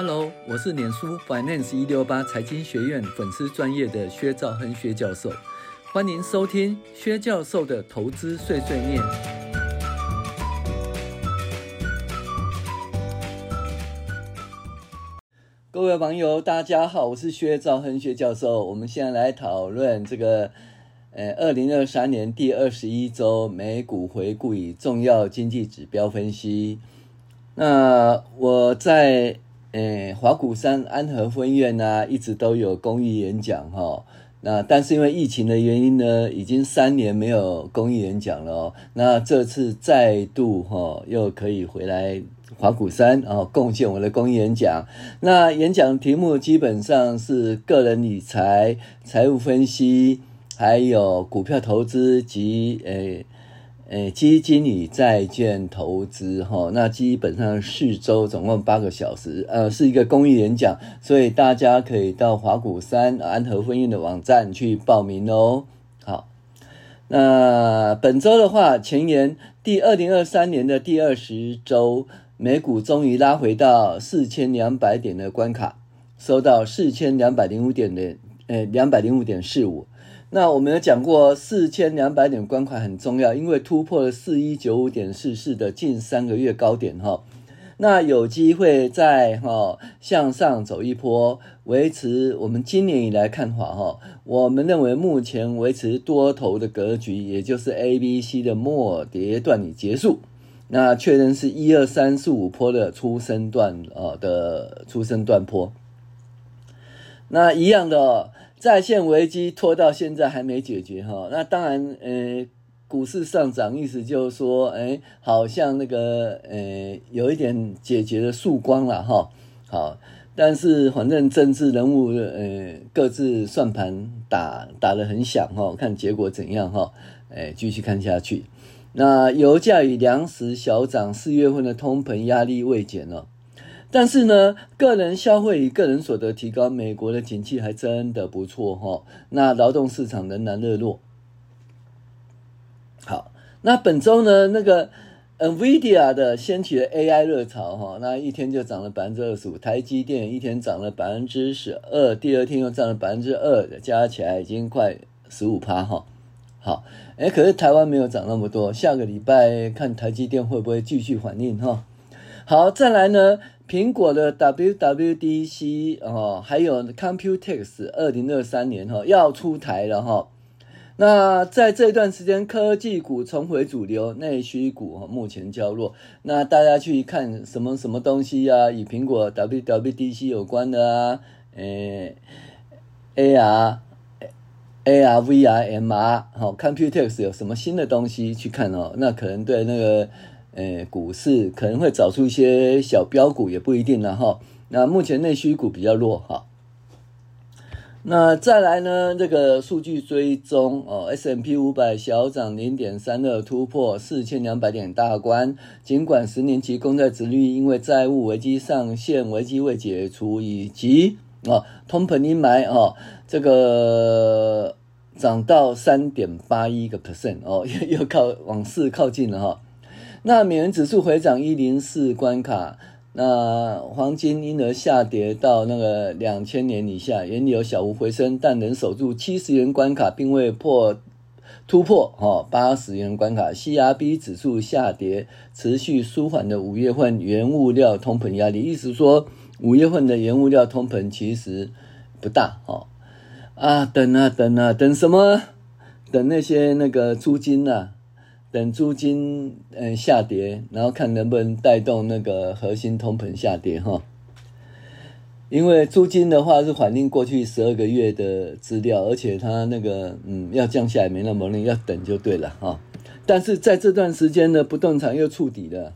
Hello，我是脸书 Finance 一六八财经学院粉丝专业的薛兆亨薛教授，欢迎收听薛教授的投资碎碎念。各位网友，大家好，我是薛兆亨薛教授。我们现在来讨论这个，呃，二零二三年第二十一周美股回顾与重要经济指标分析。那我在。诶，法鼓山安和分院呢、一直都有公益演讲哈。那但是因为疫情的原因呢，已经三年没有公益演讲了哦。那这次再度哈，又可以回来华鼓山哦，贡献我的公益演讲。那演讲题目基本上是个人理财、财务分析，还有股票投资及诶。诶，基金与债券投资，哈，那基本上四周总共八个小时，呃，是一个公益演讲，所以大家可以到法鼓山安和分院的网站去报名哦。好，那本周的话，前言第二零二三年的第二十周，美股终于拉回到四千两百点的关卡，收到四千两百零五点的，呃，两百零五点四五。那我们有讲过，四千两百点关卡很重要，因为突破了四一九五点四四的近三个月高点哈。那有机会再哈向上走一波，维持我们今年以来看法哈。我们认为目前维持多头的格局，也就是 A、B、C 的末跌段已结束。那确认是一二三四五波的出生段啊的出生段波。那一样的。在线危机拖到现在还没解决哈，那当然，呃，股市上涨意思就是说，哎，好像那个，呃，有一点解决的曙光了哈。好，但是反正政治人物，呃，各自算盘打打得很响哈，看结果怎样哈，哎，继续看下去。那油价与粮食小涨，四月份的通膨压力未减了。但是呢，个人消费与个人所得提高，美国的景气还真的不错哈。那劳动市场仍然热络。好，那本周呢，那个 NVIDIA 的掀起了 AI 热潮哈，那一天就涨了百分之二十五。台积电一天涨了百分之十二，第二天又涨了百分之二，加起来已经快十五趴哈。好，哎，可是台湾没有涨那么多。下个礼拜看台积电会不会继续反应哈？好，再来呢。苹果的 WWDC 哦，还有 Computex 二零二三年哈要出台了哈。那在这段时间，科技股重回主流，内需股目前较弱。那大家去看什么什么东西啊？与苹果 WWDC 有关的啊？诶，AR、AR、VR、MR 好，Computex 有什么新的东西去看哦？那可能对那个。诶，股市可能会找出一些小标股，也不一定了哈。那目前内需股比较弱哈。那再来呢，这个数据追踪哦，S M P 五百小涨零点三二，突破四千两百点大关。尽管十年期公债殖率因为债务危机上限危机未解除，以及哦通膨阴霾哦，这个涨到三点八一个 percent 哦，又 又靠往四靠近了哈。那美元指数回涨一零四关卡，那黄金因而下跌到那个两千年以下，原油小幅回升，但能守住七十元关卡，并未破突破哈八十元关卡。CRB 指数下跌，持续舒缓的五月份原物料通膨压力，意思说五月份的原物料通膨其实不大哈啊，等啊等啊等什么？等那些那个租金呐、啊。等租金嗯下跌，然后看能不能带动那个核心通膨下跌哈。因为租金的话是反映过去十二个月的资料，而且它那个嗯要降下来没那么容易，要等就对了哈。但是在这段时间呢，不动产又触底了，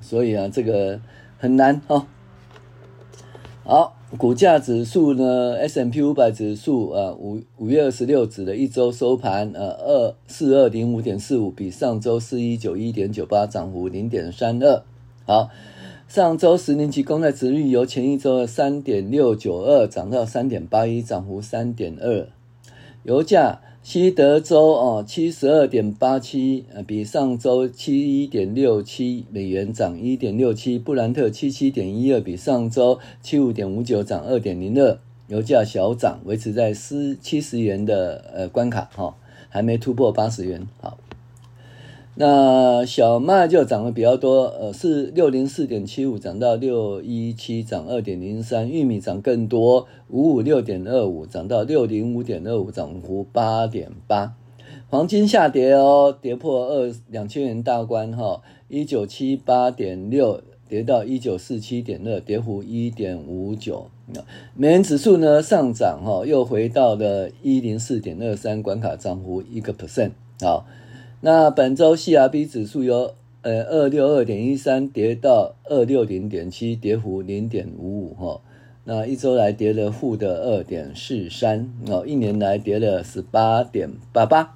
所以啊这个很难哈。好。股价指数呢？S M P 五百指数啊，五五月二十六指的一周收盘，呃，二四二零五点四五，比上周四一九一点九八涨幅零点三二。好，上周十年期公债殖率由前一周的三点六九二涨到三点八一，涨幅三点二。油价西德州哦，七十二点八七，呃，比上周七一点六七美元涨一点六七。布兰特七七点一二，比上周七五点五九涨二点零二。油价小涨，维持在四七十元的呃关卡哈、哦，还没突破八十元。好，那小麦就涨得比较多，呃，是六零四点七五涨到六一七，涨二点零三。玉米涨更多。五五六点二五涨到六零五点二五，涨幅八点八。黄金下跌哦，跌破二两千元大关哈，一九七八点六跌到一九四七点二，跌幅一点五九。美元指数呢上涨哈，又回到了一零四点二三关卡，涨幅一个 percent。好，那本周 CRB 指数由呃二六二点一三跌到二六零点七，跌幅零点五五哈。那一周来跌了负的二点四三哦，一年来跌了十八点八八。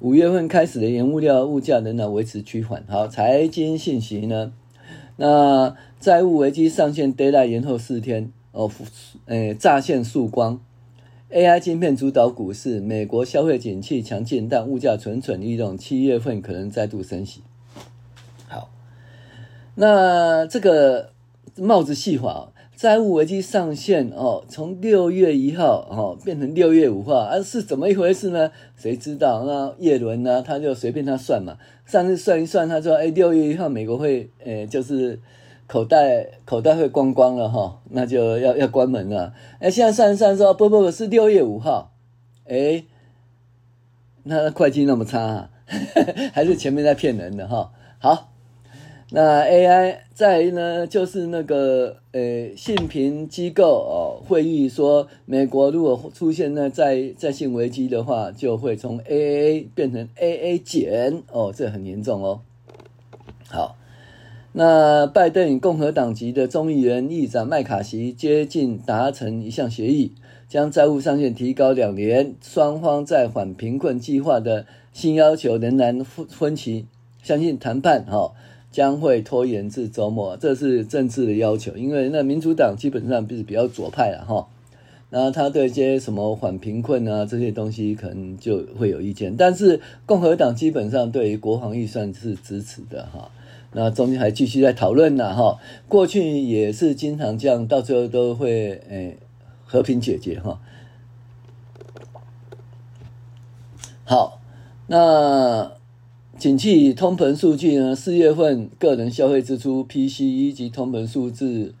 五月份开始的原物料物价仍然维持趋缓。好，财经信息呢？那债务危机上线 deadline 延后四天哦，诶，乍现曙光。AI 晶片主导股市，美国消费景气强劲，但物价蠢蠢欲动，七月份可能再度升息。好，那这个帽子戏法。债务危机上线哦，从六月一号哦变成六月五号，啊是怎么一回事呢？谁知道？那叶伦呢？他就随便他算嘛，上次算一算，他说：“哎，六月一号美国会，呃，就是口袋口袋会光光了哈、那就要要关门了。”哎，现在算一算说：“不不不，是六月五号。”哎，那会计那么差、啊，还是前面在骗人的哈、好。那 AI 再呢，就是那个呃，信评机构哦，会议说，美国如果出现那在在信危机的话，就会从 AA 变成 AA 减哦，这很严重哦。好，那拜登与共和党籍的众议员议长麦卡锡接近达成一项协议，将债务上限提高两年，双方在反贫困计划的新要求仍然分歧，相信谈判哈。哦将会拖延至周末，这是政治的要求。因为那民主党基本上是比较左派了哈，那他对一些什么缓贫困啊这些东西可能就会有意见。但是共和党基本上对于国防预算是支持的哈。那中间还继续在讨论呢哈。过去也是经常这样，到最后都会诶和平解决哈。好，那。景气通膨数据呢？四月份个人消费支出 PCE 及通膨数字，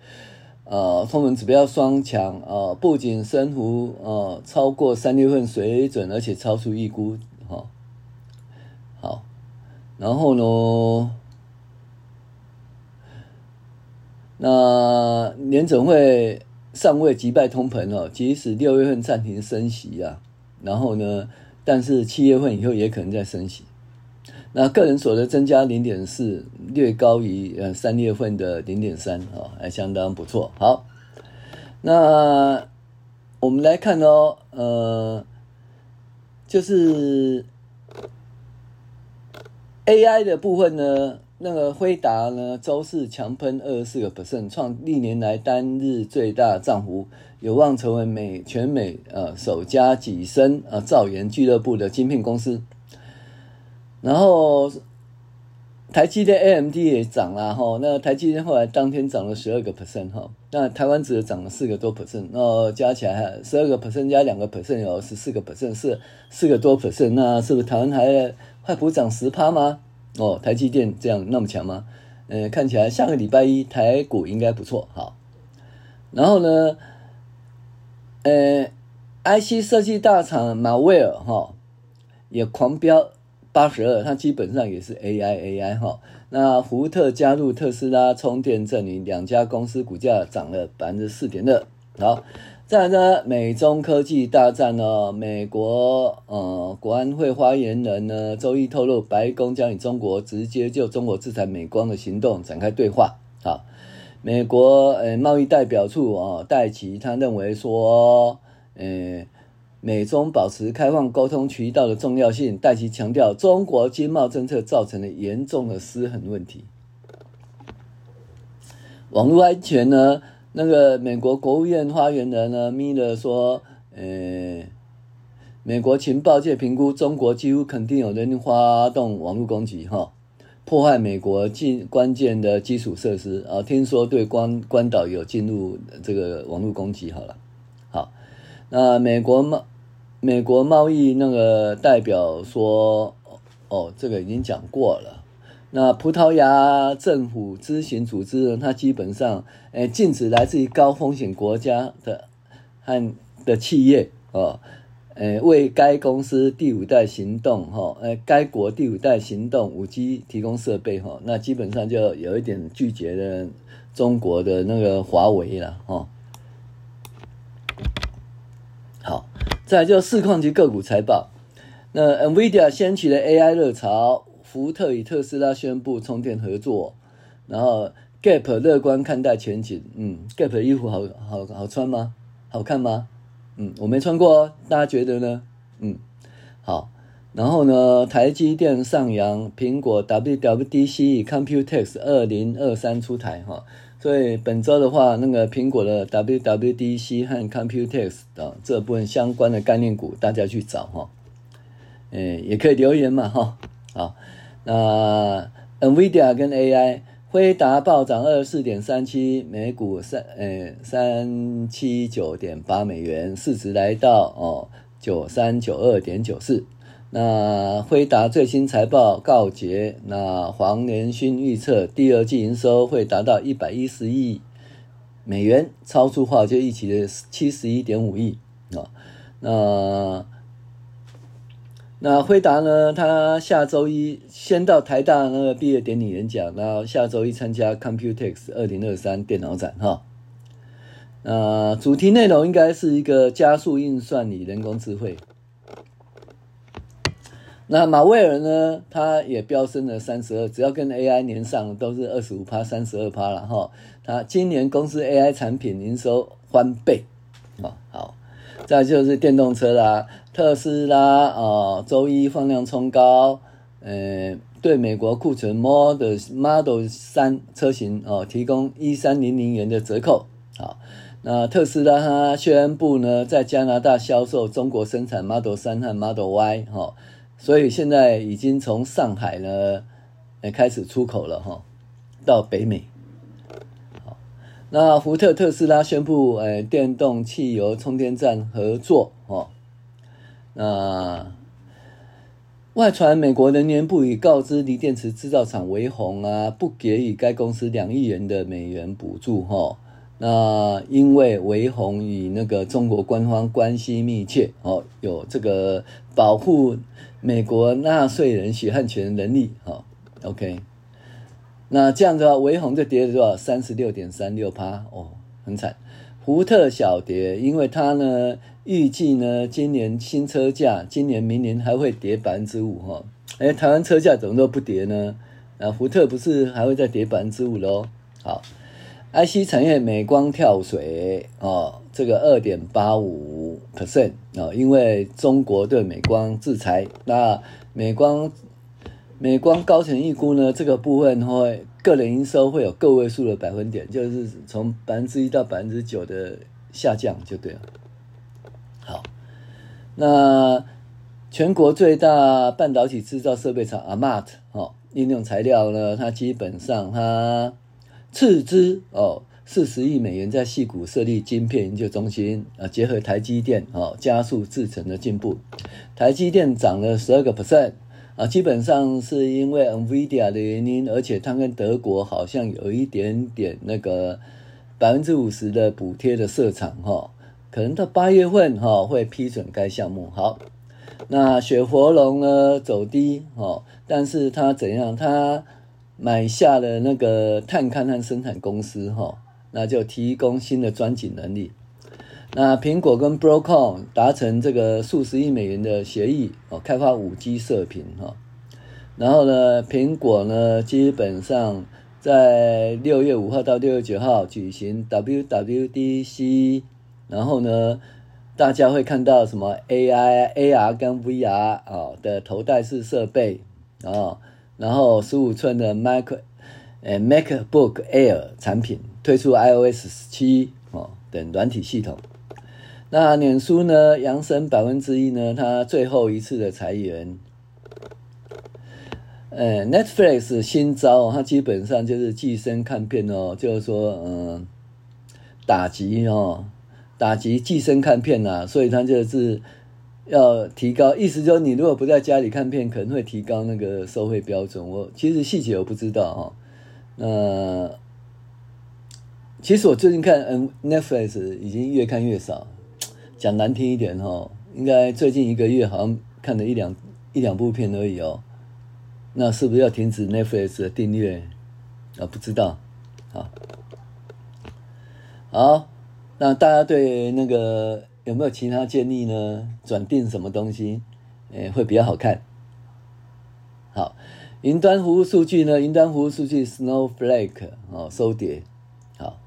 呃，通膨指标双强啊，不仅升幅呃超过三月份水准，而且超出预估，哈、哦，好，然后呢，那联准会尚未击败通膨哦，即使六月份暂停升息啊，然后呢，但是七月份以后也可能再升息。那个人所得增加零点四，略高于呃三月份的零点三啊，还相当不错。好，那我们来看哦，呃，就是 AI 的部分呢，那个辉达呢，周四强喷二十四个 percent，创历年来单日最大涨幅，有望成为美全美呃首家跻身呃造研俱乐部的晶片公司。然后台积电 AMD 也涨了哈，那台积电后来当天涨了十二个 percent 哈，那台湾只涨了四个多 percent，那加起来十二个 percent 加两个 percent 有十四个 percent，是四个多 percent，那是不是台湾还快补涨十趴吗？哦，台积电这样那么强吗？嗯，看起来下个礼拜一台股应该不错哈。然后呢，呃，IC 设计大厂马威尔哈也狂飙。八十二，它基本上也是 AI AI 哈。那福特加入特斯拉充电阵营，两家公司股价涨了百分之四点二。好，再来呢，美中科技大战呢，美国呃国安会发言人呢周一透露，白宫将与中国直接就中国制裁美光的行动展开对话。好，美国呃贸易代表处啊戴琪他认为说，呃。美中保持开放沟通渠道的重要性，戴琪强调，中国经贸政策造成了严重的失衡问题。网络安全呢？那个美国国务院发言人呢，米勒说，呃，美国情报界评估，中国几乎肯定有人发动网络攻击，哈，破坏美国进关键的基础设施啊。听说对关关岛有进入这个网络攻击，好了，好，那美国贸美国贸易那个代表说，哦，这个已经讲过了。那葡萄牙政府咨询组织呢，它基本上，诶，禁止来自于高风险国家的和的企业哦，诶，为该公司第五代行动哈，诶，该国第五代行动五 G 提供设备哈，那基本上就有一点拒绝了中国的那个华为了哈。好，再就市况及个股财报，那 NVIDIA 掀起了 AI 热潮。福特与特斯拉宣布充电合作，然后 Gap 乐观看待前景。嗯，Gap 的衣服好好好穿吗？好看吗？嗯，我没穿过哦，大家觉得呢？嗯，好。然后呢，台积电上扬，苹果 WWDC Computex 二零二三出台哈。所以本周的话，那个苹果的 WWDC 和 Computex 的这部分相关的概念股，大家去找哈。诶，也可以留言嘛哈。好。那 NVIDIA 跟 AI，辉达暴涨二十四点三七，每股三呃三七九点八美元，市值来到哦九三九二点九四。那辉达最新财报告捷，那黄连勋预测第二季营收会达到一百一十亿美元，超出华尔街预期的七十一点五亿啊。那那辉达呢？他下周一先到台大那个毕业典礼演讲，然后下周一参加 Computex 二零二三电脑展哈。那主题内容应该是一个加速运算与人工智慧。那马威尔呢？他也飙升了三十二，只要跟 AI 连上都是二十五趴、三十二趴了哈。他今年公司 AI 产品营收翻倍啊，好。再就是电动车啦，特斯拉啊，周一放量冲高，呃，对美国库存 Model Model 三车型哦，提供一三零零元的折扣。好，那特斯拉它宣布呢，在加拿大销售中国生产 Model 三和 Model Y 哈，所以现在已经从上海呢，开始出口了哈，到北美。那福特、特斯拉宣布，诶、欸，电动汽油充电站合作，哦。那外传美国能源部已告知锂电池制造厂为鸿啊，不给予该公司两亿元的美元补助，哈。那因为为鸿与那个中国官方关系密切，哦，有这个保护美国纳税人血汗钱能力，哈。OK。那这样子的话，为鸿就跌了多少？三十六点三六趴哦，很惨。福特小跌，因为它呢预计呢今年新车价，今年明年还会跌百分之五哈。哎，台湾车价怎么都不跌呢？啊，福特不是还会再跌百分之五喽？好，IC 产业美光跳水哦，这个二点八五 percent 啊，因为中国对美光制裁，那美光。美光高层预估呢，这个部分会个人营收会有个位数的百分点，就是从百分之一到百分之九的下降就对了。好，那全国最大半导体制造设备厂 AMAT 哦，应用材料呢，它基本上它斥资哦四十亿美元在矽谷设立晶片研究中心啊，结合台积电哦，加速制程的进步。台积电涨了十二个 percent。啊，基本上是因为 NVIDIA 的原因，而且它跟德国好像有一点点那个百分之五十的补贴的设厂哈，可能到八月份哈会批准该项目。好，那雪佛龙呢走低哈，但是它怎样？它买下了那个探勘和生产公司哈，那就提供新的钻井能力。那苹果跟 Broadcom 达成这个数十亿美元的协议哦，开发五 G 射频哈。然后呢，苹果呢基本上在六月五号到六月九号举行 WWDC，然后呢，大家会看到什么 AI、AR 跟 VR 啊的头戴式设备啊，然后十五寸的 Mac 呃 MacBook Air 产品推出 iOS 十七哦等软体系统。那脸书呢，扬升百分之一呢，它最后一次的裁员。呃，Netflix 新招，它基本上就是寄生看片哦，就是说，嗯，打击哦，打击寄生看片、啊，所以它就是要提高，意思就是你如果不在家里看片，可能会提高那个收费标准。我其实细节我不知道哈、哦，那其实我最近看嗯 Netflix 已经越看越少，讲难听一点哈、哦，应该最近一个月好像看了一两一两部片而已哦。那是不是要停止 Netflix 的订阅啊？不知道，好，好，那大家对那个有没有其他建议呢？转订什么东西，诶，会比较好看？好，云端服务数据呢？云端服务数据 Snowflake 哦，收跌，好，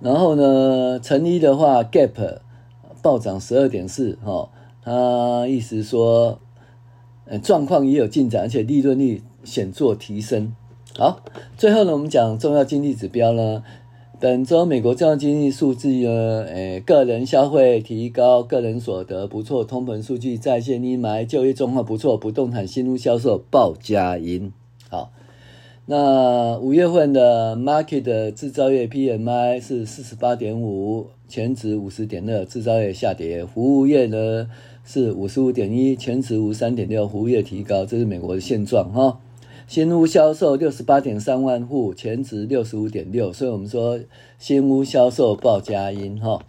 然后呢，成衣的话 Gap 暴涨十二点四，哈，他意思说。呃，状况也有进展，而且利润率显著提升。好，最后呢，我们讲重要经济指标呢。本周美国重要经济数据呢，诶，个人消费提高，个人所得不错，通膨数据再现阴霾，就业状况不错，不动产新屋销售报佳音。好，那五月份的 market 的制造业 PMI 是四十八点五，前值五十点二，制造业下跌，服务业呢？是五十五点一，前值五三点六，服务业提高，这是美国的现状哈。新屋销售六十八点三万户，前值六十五点六，所以我们说新屋销售报佳音哈。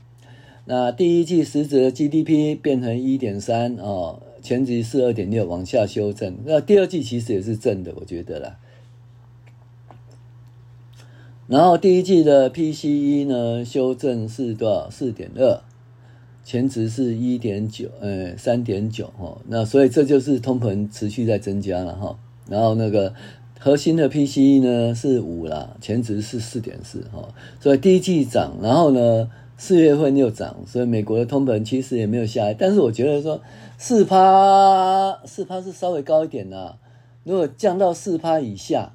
那第一季实质的 GDP 变成一点三哦，前值是二点六，往下修正。那第二季其实也是正的，我觉得啦。然后第一季的 PCE 呢，修正是多少？四点二。前值是一点九，呃，三点九哈，那所以这就是通膨持续在增加了哈。然后那个核心的 PCE 呢是五啦，前值是四点四哈，所以第一季涨，然后呢四月份又涨，所以美国的通膨其实也没有下来。但是我觉得说四趴四趴是稍微高一点啦，如果降到四趴以下，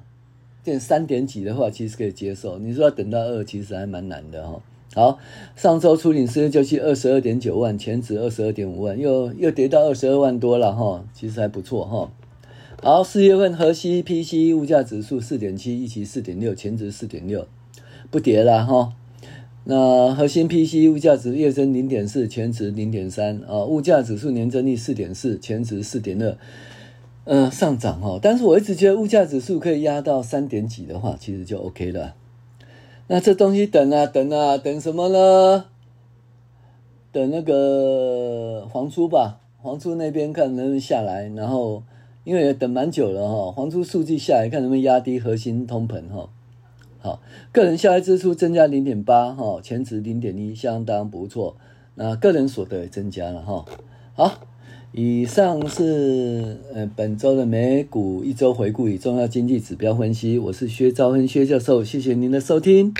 变三点几的话，其实可以接受。你说要等到二，其实还蛮难的哈。好，上周初领失业救济二十二点九万，前值二十二点五万，又又跌到二十二万多了哈，其实还不错哈。好，四月份核心 P C 物价指数四点七，一期四点六，前值四点六，不跌了哈。那核心 P C 物价指月增零点四，前值零点三啊，物价指数年增率四点四，前值四点二，嗯，上涨哈。但是我一直觉得物价指数可以压到三点几的话，其实就 OK 了。那这东西等啊等啊等什么呢？等那个黄初吧，黄初那边看能不能下来，然后因为等蛮久了哈，黄初数据下来看能不能压低核心通膨哈。好，个人消费支出增加零点八哈，前值零点一，相当不错。那个人所得也增加了哈。好，以上是呃本周的美股一周回顾与重要经济指标分析。我是薛兆亨薛教授，谢谢您的收听。